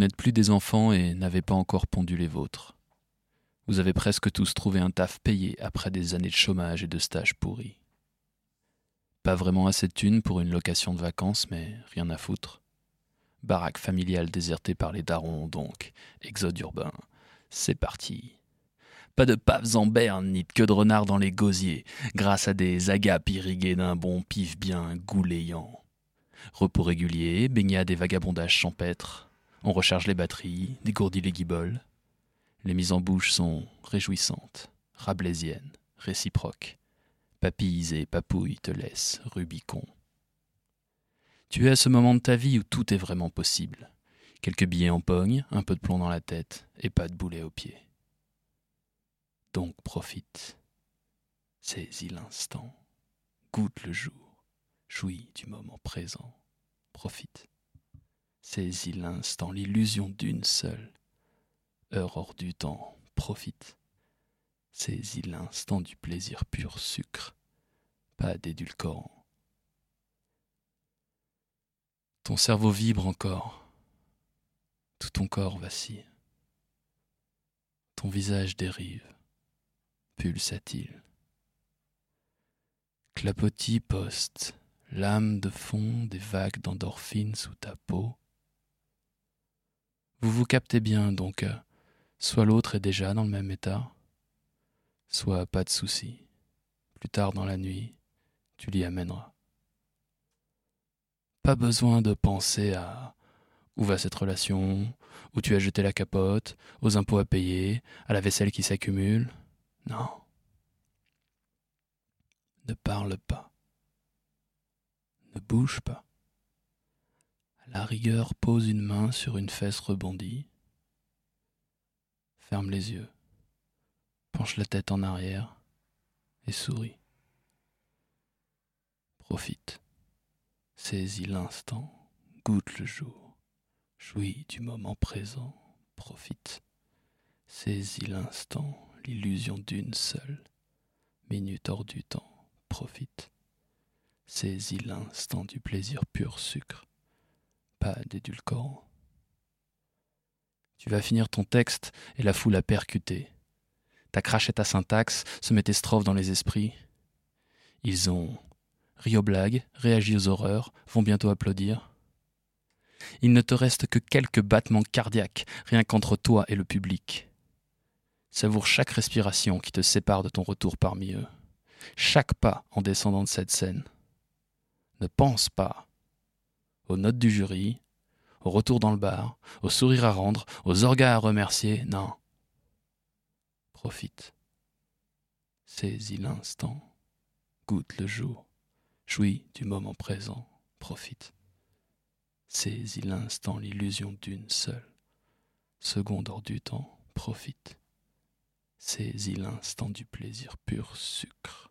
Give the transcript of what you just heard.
N'êtes plus des enfants et n'avez pas encore pondu les vôtres. Vous avez presque tous trouvé un taf payé après des années de chômage et de stages pourris. Pas vraiment assez de thunes pour une location de vacances, mais rien à foutre. Baraque familiale désertée par les darons, donc, exode urbain. C'est parti. Pas de paves en berne, ni de queue de renard dans les gosiers, grâce à des agapes irriguées d'un bon pif bien gouléant. Repos régulier, baignade et vagabondage champêtre. On recharge les batteries, dégourdit les guiboles. Les mises en bouche sont réjouissantes, rablaisiennes, réciproques. Papilles et papouilles te laissent Rubicon. Tu es à ce moment de ta vie où tout est vraiment possible. Quelques billets en pogne, un peu de plomb dans la tête et pas de boulet aux pieds. Donc profite. Saisis l'instant. Goûte le jour. Jouis du moment présent. Profite. Saisis l'instant, l'illusion d'une seule. Heure hors du temps. Profite. Saisis l'instant du plaisir pur sucre. Pas d'édulcorant. Ton cerveau vibre encore. Tout ton corps vacille. Ton visage dérive pulsatile. Clapotis poste, l'âme de fond des vagues d'endorphines sous ta peau. Vous vous captez bien, donc euh, soit l'autre est déjà dans le même état, soit pas de souci. Plus tard dans la nuit, tu l'y amèneras. Pas besoin de penser à où va cette relation, où tu as jeté la capote, aux impôts à payer, à la vaisselle qui s'accumule. Non. Ne parle pas. Ne bouge pas. La rigueur, pose une main sur une fesse rebondie. Ferme les yeux. Penche la tête en arrière et souris. Profite. Saisis l'instant. Goûte le jour. Jouis du moment présent. Profite. Saisis l'instant l'illusion d'une seule. Minute hors du temps, profite. Saisis l'instant du plaisir pur sucre, pas d'édulcorant. Tu vas finir ton texte et la foule a percuté. Ta crache et ta syntaxe se mettent strophes dans les esprits. Ils ont ri aux blagues, réagi aux horreurs, vont bientôt applaudir. Il ne te reste que quelques battements cardiaques, rien qu'entre toi et le public. Savoure chaque respiration qui te sépare de ton retour parmi eux, chaque pas en descendant de cette scène. Ne pense pas aux notes du jury, au retour dans le bar, au sourire à rendre, aux orgas à remercier, non. Profite. Saisis l'instant. Goûte le jour. Jouis du moment présent. Profite. Saisis l'instant, l'illusion d'une seule. Seconde hors du temps. Profite. Saisis l'instant du plaisir pur sucre.